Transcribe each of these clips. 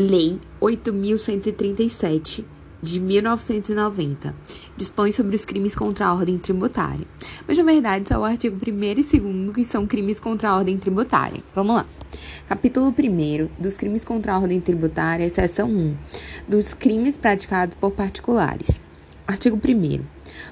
Lei 8.137 de 1990 dispõe sobre os crimes contra a ordem tributária. Mas na verdade são o artigo 1 e 2 que são crimes contra a ordem tributária. Vamos lá. Capítulo 1 dos crimes contra a ordem tributária, seção 1, dos crimes praticados por particulares. Artigo 1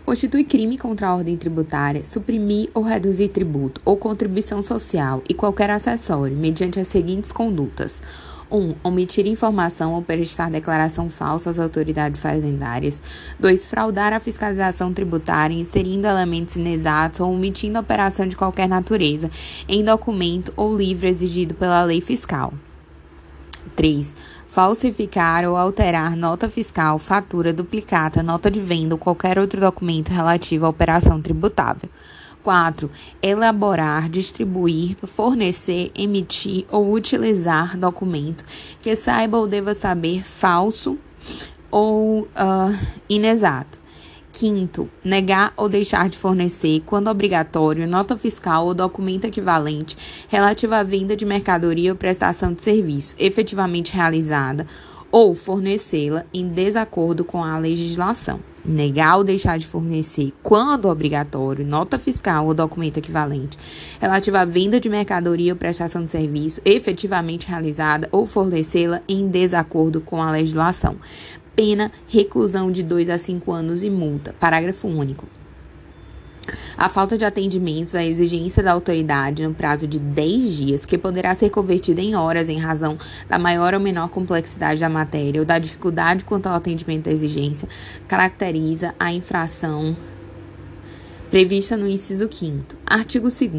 Constitui crime contra a ordem tributária suprimir ou reduzir tributo ou contribuição social e qualquer acessório mediante as seguintes condutas: 1. Um, omitir informação ou prestar declaração falsa às autoridades fazendárias. 2. Fraudar a fiscalização tributária, inserindo elementos inexatos ou omitindo operação de qualquer natureza em documento ou livro exigido pela lei fiscal. 3. Falsificar ou alterar nota fiscal, fatura, duplicata, nota de venda ou qualquer outro documento relativo à operação tributável. 4. Elaborar, distribuir, fornecer, emitir ou utilizar documento que saiba ou deva saber falso ou uh, inexato. Quinto, negar ou deixar de fornecer, quando obrigatório, nota fiscal ou documento equivalente relativo à venda de mercadoria ou prestação de serviço efetivamente realizada ou fornecê-la em desacordo com a legislação. Negar ou deixar de fornecer, quando obrigatório, nota fiscal ou documento equivalente relativo à venda de mercadoria ou prestação de serviço efetivamente realizada ou fornecê-la em desacordo com a legislação. Pena, reclusão de 2 a 5 anos e multa. Parágrafo único. A falta de atendimentos à exigência da autoridade no prazo de 10 dias, que poderá ser convertida em horas em razão da maior ou menor complexidade da matéria ou da dificuldade quanto ao atendimento da exigência, caracteriza a infração prevista no inciso 5 Artigo 2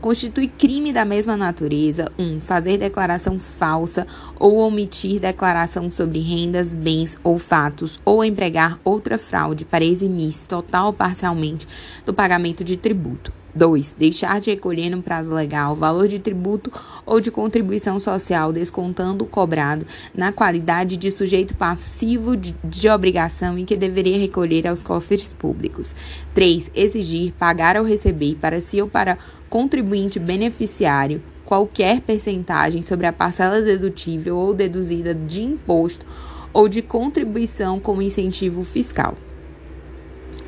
Constitui crime da mesma natureza 1. Um, fazer declaração falsa ou omitir declaração sobre rendas, bens ou fatos, ou empregar outra fraude para eximir-se total ou parcialmente do pagamento de tributo. 2. Deixar de recolher no prazo legal valor de tributo ou de contribuição social descontando o cobrado na qualidade de sujeito passivo de, de obrigação em que deveria recolher aos cofres públicos. 3. Exigir, pagar ou receber para si ou para contribuinte beneficiário qualquer percentagem sobre a parcela dedutível ou deduzida de imposto ou de contribuição como incentivo fiscal.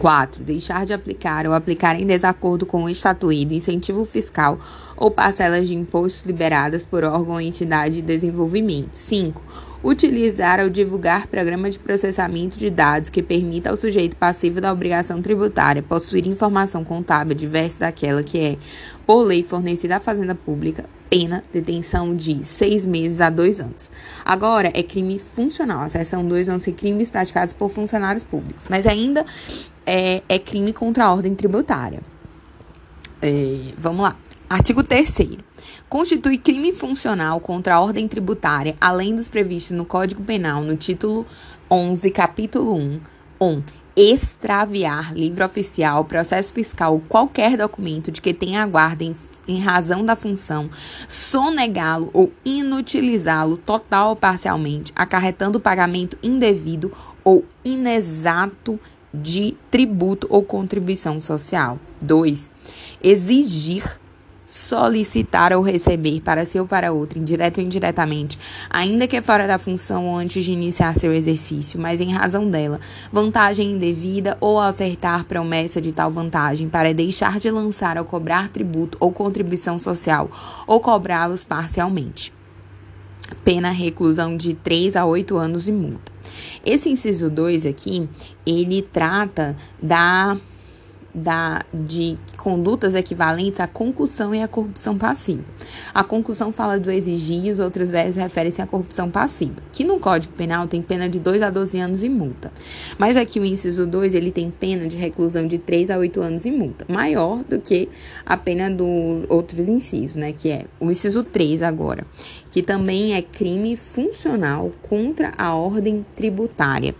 4. Deixar de aplicar ou aplicar em desacordo com o estatuído incentivo fiscal ou parcelas de impostos liberadas por órgão ou entidade de desenvolvimento. 5. Utilizar ou divulgar programa de processamento de dados que permita ao sujeito passivo da obrigação tributária possuir informação contábil diversa daquela que é, por lei, fornecida à Fazenda Pública pena detenção de seis meses a dois anos. Agora é crime funcional. A seção 2 vão ser crimes praticados por funcionários públicos, mas ainda é, é crime contra a ordem tributária. É, vamos lá. Artigo 3 Constitui crime funcional contra a ordem tributária, além dos previstos no Código Penal, no título 11, capítulo 1, 1 extraviar livro oficial, processo fiscal, qualquer documento de que tenha guarda em, em razão da função, sonegá-lo ou inutilizá-lo total ou parcialmente, acarretando pagamento indevido ou inexato de tributo ou contribuição social. 2. Exigir solicitar ou receber para si ou para outro, indireto ou indiretamente, ainda que fora da função antes de iniciar seu exercício, mas em razão dela, vantagem indevida ou acertar promessa de tal vantagem para deixar de lançar ou cobrar tributo ou contribuição social ou cobrá-los parcialmente. Pena reclusão de 3 a 8 anos e multa. Esse inciso 2 aqui, ele trata da da, de condutas equivalentes à concussão e à corrupção passiva. A concussão fala do exigir e os outros verbos referem-se à corrupção passiva, que no Código Penal tem pena de 2 a 12 anos e multa. Mas aqui o inciso 2, ele tem pena de reclusão de 3 a 8 anos e multa, maior do que a pena dos outros incisos, né, que é o inciso 3 agora, que também é crime funcional contra a ordem tributária.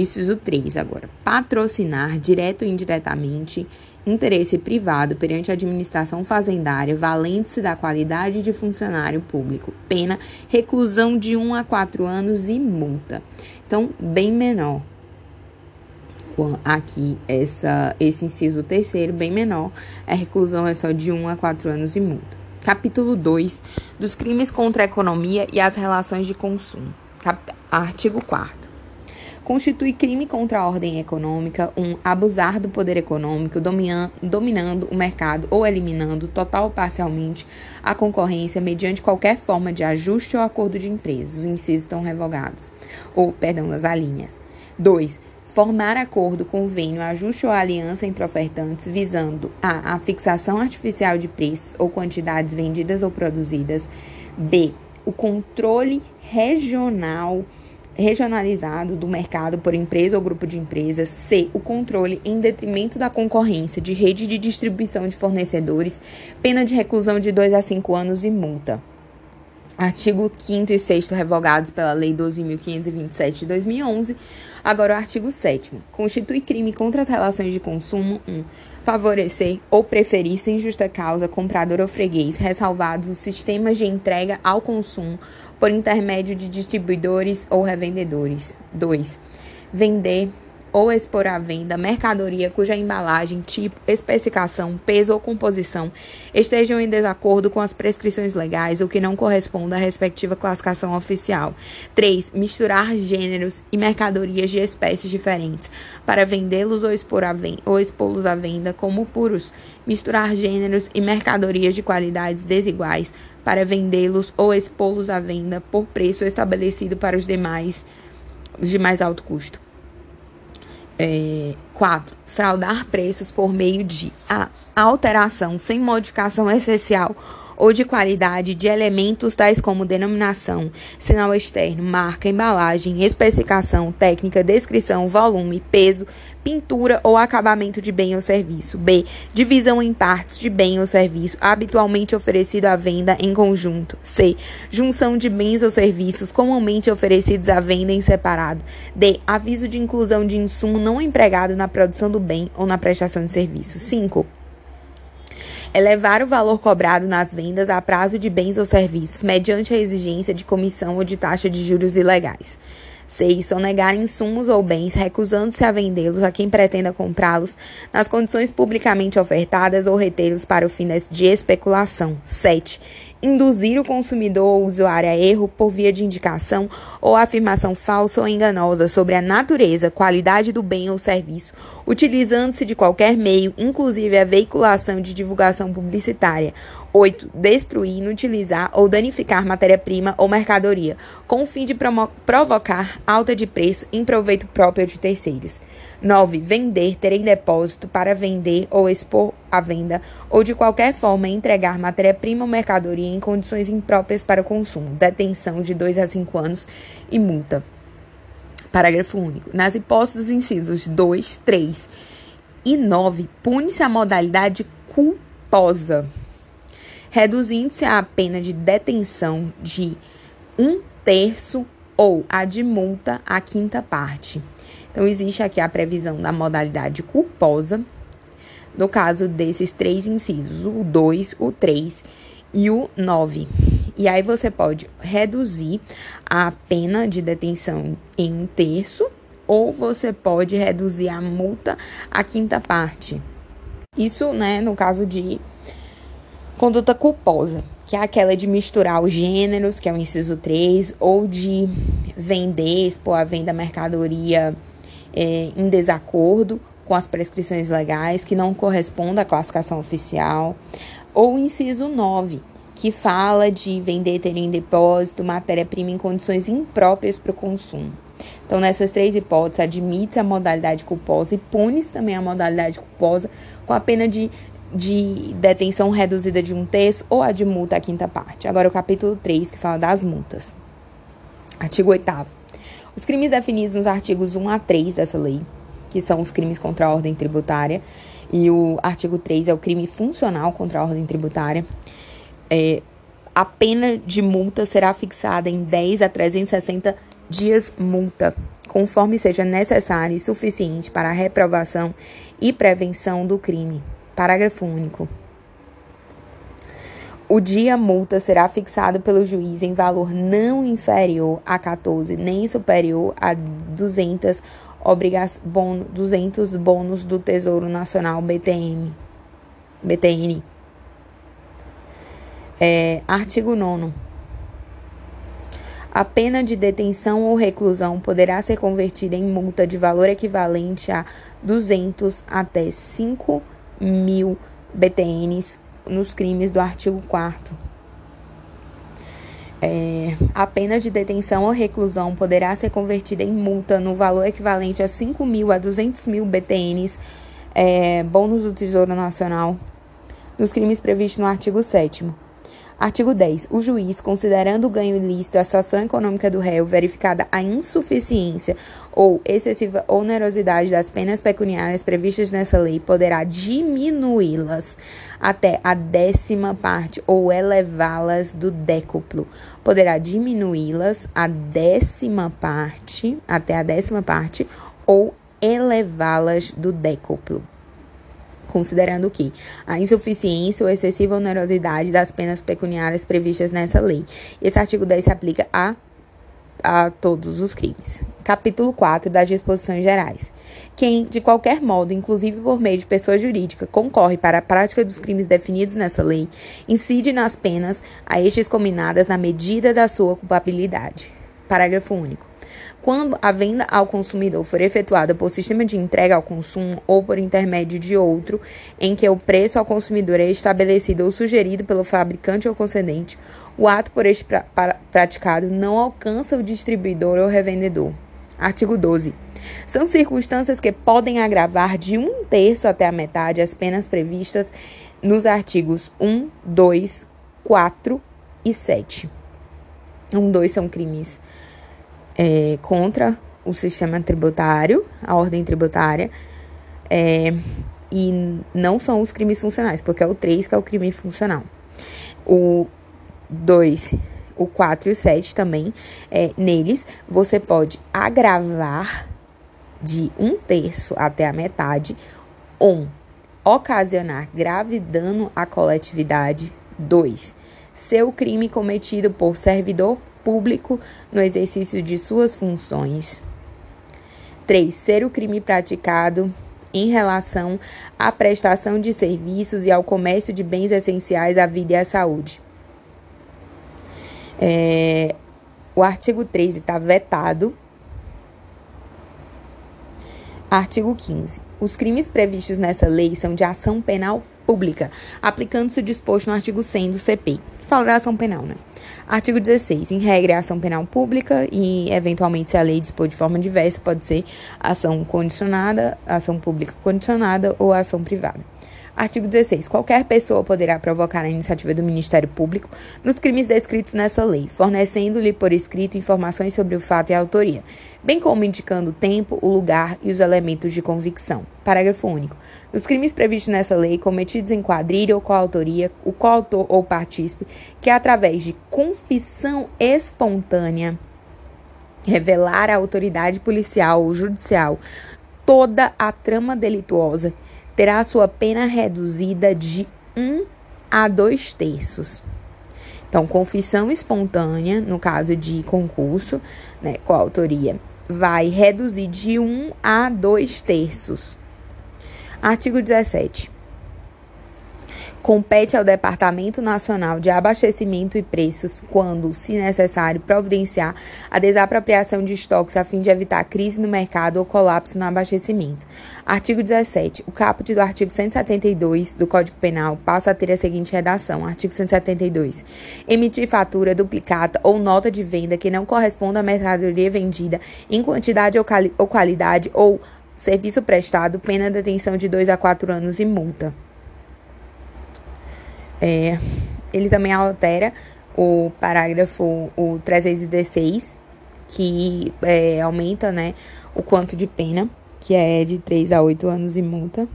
Inciso 3 agora. Patrocinar, direto ou indiretamente, interesse privado perante a administração fazendária, valendo-se da qualidade de funcionário público. Pena, reclusão de 1 a 4 anos e multa. Então, bem menor. Aqui, essa, esse inciso terceiro, bem menor, a reclusão é só de 1 a 4 anos e multa. Capítulo 2 dos crimes contra a economia e as relações de consumo. Artigo 4 constitui crime contra a ordem econômica um abusar do poder econômico, dominando o mercado ou eliminando, total ou parcialmente, a concorrência mediante qualquer forma de ajuste ou acordo de empresas. Os incisos estão revogados, ou, perdão, as alíneas. 2 formar acordo, convênio, ajuste ou aliança entre ofertantes visando a, a fixação artificial de preços ou quantidades vendidas ou produzidas. B. O controle regional regionalizado do mercado por empresa ou grupo de empresas. C. O controle em detrimento da concorrência de rede de distribuição de fornecedores. Pena de reclusão de 2 a 5 anos e multa. Artigo 5 e 6 revogados pela Lei 12.527 de 2011. Agora, o artigo 7. Constitui crime contra as relações de consumo 1. Um, favorecer ou preferir, sem justa causa, comprador ou freguês, ressalvados os sistemas de entrega ao consumo por intermédio de distribuidores ou revendedores. 2. Vender ou expor à venda mercadoria cuja embalagem, tipo, especificação, peso ou composição estejam em desacordo com as prescrições legais ou que não correspondam à respectiva classificação oficial. 3. Misturar gêneros e mercadorias de espécies diferentes para vendê-los ou expô-los à venda como puros. Misturar gêneros e mercadorias de qualidades desiguais para vendê-los ou expô-los à venda por preço estabelecido para os demais de mais alto custo. É, 4. Fraudar preços por meio de a alteração sem modificação essencial ou de qualidade de elementos tais como denominação, sinal externo, marca, embalagem, especificação, técnica, descrição, volume, peso, pintura ou acabamento de bem ou serviço. B. Divisão em partes de bem ou serviço, habitualmente oferecido à venda em conjunto. C. Junção de bens ou serviços comumente oferecidos à venda em separado. D. Aviso de inclusão de insumo não empregado na produção do bem ou na prestação de serviço. 5 elevar o valor cobrado nas vendas a prazo de bens ou serviços, mediante a exigência de comissão ou de taxa de juros ilegais. 6. Sonegar insumos ou bens, recusando-se a vendê-los a quem pretenda comprá-los nas condições publicamente ofertadas ou retê-los para o fim de especulação. 7 induzir o consumidor ou usuário a erro por via de indicação ou afirmação falsa ou enganosa sobre a natureza, qualidade do bem ou serviço, utilizando-se de qualquer meio, inclusive a veiculação de divulgação publicitária. 8. Destruir, inutilizar ou danificar matéria-prima ou mercadoria, com o fim de provocar alta de preço em proveito próprio de terceiros. 9. Vender, ter em depósito para vender ou expor à venda, ou de qualquer forma entregar matéria-prima ou mercadoria em condições impróprias para o consumo. Detenção de 2 a 5 anos e multa. Parágrafo único. Nas hipóteses dos incisos 2, 3 e 9, pune-se a modalidade culposa, reduzindo-se a pena de detenção de um terço ou a de multa à quinta parte. Então, existe aqui a previsão da modalidade culposa, no caso desses três incisos, o 2, o 3 e o 9. E aí você pode reduzir a pena de detenção em um terço, ou você pode reduzir a multa à quinta parte. Isso, né, no caso de conduta culposa, que é aquela de misturar os gêneros, que é o inciso 3, ou de vender, expor a venda mercadoria é, em desacordo com as prescrições legais que não correspondem à classificação oficial, ou o inciso 9, que fala de vender ter em depósito matéria-prima em condições impróprias para o consumo. Então, nessas três hipóteses, admite-se a modalidade culposa e pune-se também a modalidade culposa com a pena de, de detenção reduzida de um terço ou a de multa à quinta parte. Agora, o capítulo 3, que fala das multas. Artigo 8 os crimes definidos nos artigos 1 a 3 dessa lei, que são os crimes contra a ordem tributária, e o artigo 3 é o crime funcional contra a ordem tributária, é, a pena de multa será fixada em 10 a 360 dias multa, conforme seja necessário e suficiente para a reprovação e prevenção do crime. Parágrafo único. O dia multa será fixado pelo juiz em valor não inferior a 14, nem superior a 200, obriga bon 200 bônus do Tesouro Nacional BTM, BTN. É, artigo 9. A pena de detenção ou reclusão poderá ser convertida em multa de valor equivalente a 200 até 5 mil BTNs nos crimes do artigo 4 é, a pena de detenção ou reclusão poderá ser convertida em multa no valor equivalente a 5 mil a 200 mil BTNs, é, bônus do Tesouro Nacional, nos crimes previstos no artigo 7 Artigo 10. O juiz, considerando o ganho ilícito a situação econômica do réu, verificada a insuficiência ou excessiva onerosidade das penas pecuniárias previstas nessa lei, poderá diminuí-las até a décima parte ou elevá-las do décuplo. Poderá diminuí-las a décima parte, até a décima parte, ou elevá-las do décuplo considerando que a insuficiência ou excessiva onerosidade das penas pecuniárias previstas nessa lei. Esse artigo 10 se aplica a, a todos os crimes. Capítulo 4 das disposições gerais. Quem, de qualquer modo, inclusive por meio de pessoa jurídica, concorre para a prática dos crimes definidos nessa lei, incide nas penas a estes combinadas na medida da sua culpabilidade. Parágrafo único. Quando a venda ao consumidor for efetuada por sistema de entrega ao consumo ou por intermédio de outro, em que o preço ao consumidor é estabelecido ou sugerido pelo fabricante ou concedente, o ato por este pra praticado não alcança o distribuidor ou revendedor. Artigo 12. São circunstâncias que podem agravar de um terço até a metade as penas previstas nos artigos 1, 2, 4 e 7. 1, 2 são crimes é, contra o sistema tributário, a ordem tributária, é, e não são os crimes funcionais, porque é o 3 que é o crime funcional. O 2, o 4 e o 7 também, é, neles você pode agravar de um terço até a metade, um, ocasionar grave dano à coletividade, 2, ser o crime cometido por servidor público no exercício de suas funções. 3. Ser o crime praticado em relação à prestação de serviços e ao comércio de bens essenciais à vida e à saúde. É, o artigo 13 está vetado. Artigo 15. Os crimes previstos nessa lei são de ação penal pública, aplicando-se o disposto no artigo 100 do CP, fala da ação penal, né? Artigo 16. Em regra, é ação penal pública e, eventualmente, se a lei dispor de forma diversa, pode ser ação condicionada, ação pública condicionada ou ação privada. Artigo 16. Qualquer pessoa poderá provocar a iniciativa do Ministério Público nos crimes descritos nessa lei, fornecendo-lhe por escrito informações sobre o fato e a autoria, bem como indicando o tempo, o lugar e os elementos de convicção. Parágrafo único. Nos crimes previstos nessa lei, cometidos em quadrilha ou coautoria, o coautor ou partícipe, que através de confissão espontânea revelar à autoridade policial ou judicial toda a trama delituosa terá sua pena reduzida de um a dois terços. Então, confissão espontânea, no caso de concurso, né, com a autoria, vai reduzir de um a dois terços. Artigo 17. Compete ao Departamento Nacional de Abastecimento e Preços, quando, se necessário, providenciar a desapropriação de estoques a fim de evitar crise no mercado ou colapso no abastecimento. Artigo 17. O caput do artigo 172 do Código Penal passa a ter a seguinte redação: Artigo 172. Emitir fatura, duplicata ou nota de venda que não corresponda à mercadoria vendida em quantidade ou, ou qualidade ou serviço prestado, pena de detenção de 2 a 4 anos e multa. É, ele também altera o parágrafo o 316, que é, aumenta né, o quanto de pena, que é de 3 a 8 anos e multa.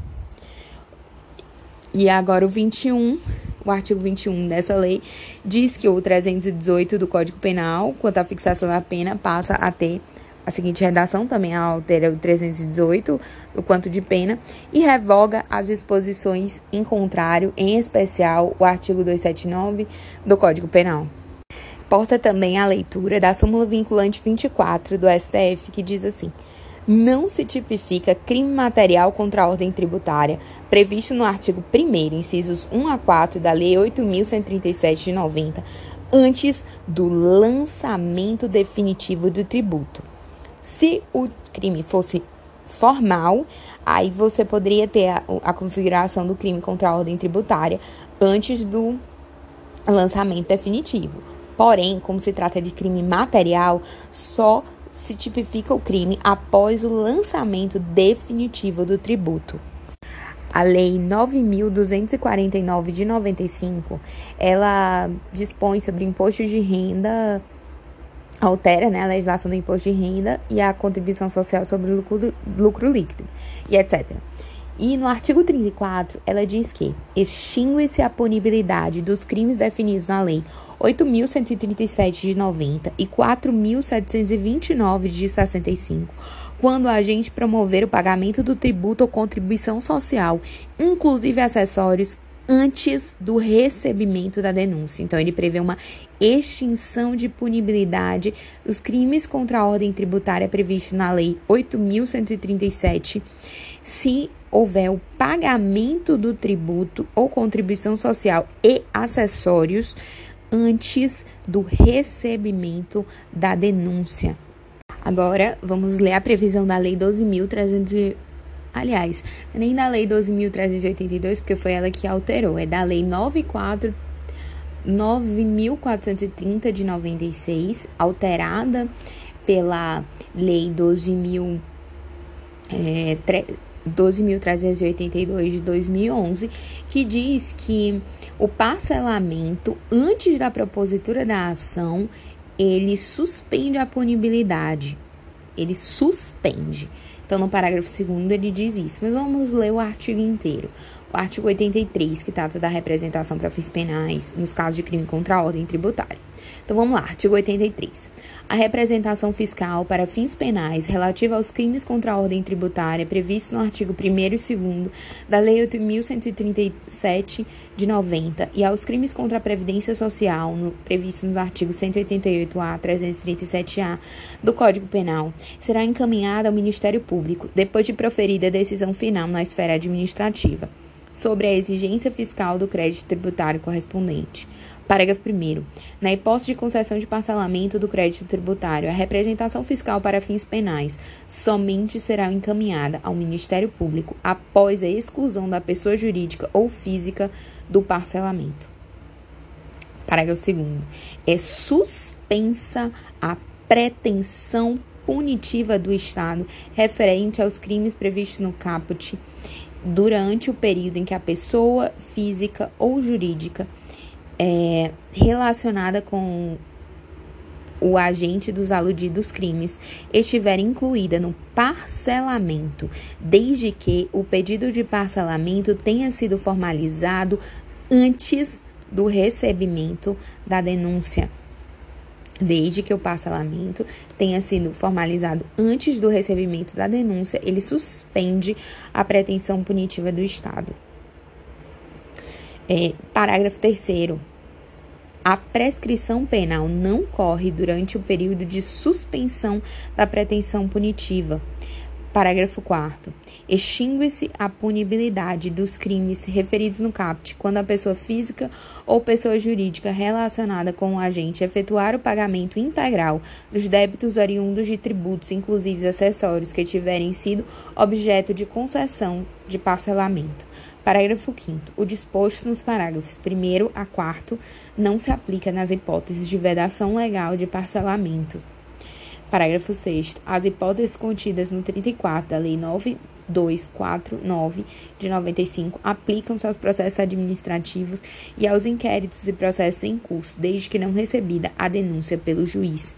E agora o 21, o artigo 21 dessa lei, diz que o 318 do Código Penal, quanto à fixação da pena, passa a ter a seguinte redação também altera o 318, o quanto de pena, e revoga as disposições em contrário, em especial o artigo 279 do Código Penal. Porta também a leitura da súmula vinculante 24 do STF, que diz assim: não se tipifica crime material contra a ordem tributária previsto no artigo 1, incisos 1 a 4 da Lei 8.137 de 90, antes do lançamento definitivo do tributo. Se o crime fosse formal, aí você poderia ter a, a configuração do crime contra a ordem tributária antes do lançamento definitivo. Porém, como se trata de crime material, só se tipifica o crime após o lançamento definitivo do tributo. A Lei 9.249 de 95, ela dispõe sobre imposto de renda, altera né, a legislação do imposto de renda e a contribuição social sobre o lucro, lucro líquido e etc. E no artigo 34, ela diz que extingue-se a punibilidade dos crimes definidos na Lei 8.137 de 90 e 4.729 de 65, quando a agente promover o pagamento do tributo ou contribuição social, inclusive acessórios, antes do recebimento da denúncia. Então, ele prevê uma extinção de punibilidade dos crimes contra a ordem tributária previsto na Lei 8.137, se houver o pagamento do tributo ou contribuição social e acessórios antes do recebimento da denúncia. Agora, vamos ler a previsão da Lei 12.300. Aliás, nem da Lei 12.382, porque foi ela que alterou, é da Lei 94 9.430 de 96, alterada pela Lei 12.000 é, 12.382 de 2011, que diz que o parcelamento antes da propositura da ação, ele suspende a punibilidade. Ele suspende. Então, no parágrafo 2 ele diz isso. Mas vamos ler o artigo inteiro o artigo 83, que trata da representação para fins penais nos casos de crime contra a ordem tributária. Então vamos lá, artigo 83. A representação fiscal para fins penais relativa aos crimes contra a ordem tributária previsto no artigo 1 e 2 da Lei 8.137 de 90 e aos crimes contra a Previdência Social no, nos artigos 188-A, 337-A do Código Penal será encaminhada ao Ministério Público depois de proferida a decisão final na esfera administrativa sobre a exigência fiscal do crédito tributário correspondente. Parágrafo 1. Na hipótese de concessão de parcelamento do crédito tributário, a representação fiscal para fins penais somente será encaminhada ao Ministério Público após a exclusão da pessoa jurídica ou física do parcelamento. Parágrafo 2. É suspensa a pretensão punitiva do Estado referente aos crimes previstos no caput durante o período em que a pessoa física ou jurídica é, relacionada com o agente dos aludidos crimes estiver incluída no parcelamento, desde que o pedido de parcelamento tenha sido formalizado antes do recebimento da denúncia desde que o parcelamento tenha sido formalizado antes do recebimento da denúncia, ele suspende a pretensão punitiva do Estado. É, parágrafo 3. A prescrição penal não corre durante o período de suspensão da pretensão punitiva. Parágrafo 4. Extingue-se a punibilidade dos crimes referidos no CAPT quando a pessoa física ou pessoa jurídica relacionada com o agente efetuar o pagamento integral dos débitos oriundos de tributos, inclusive acessórios, que tiverem sido objeto de concessão de parcelamento. Parágrafo 5. O disposto nos parágrafos 1 a 4 não se aplica nas hipóteses de vedação legal de parcelamento. Parágrafo 6. As hipóteses contidas no 34 da Lei 9249 de 95 aplicam-se aos processos administrativos e aos inquéritos e processos em curso, desde que não recebida a denúncia pelo juiz.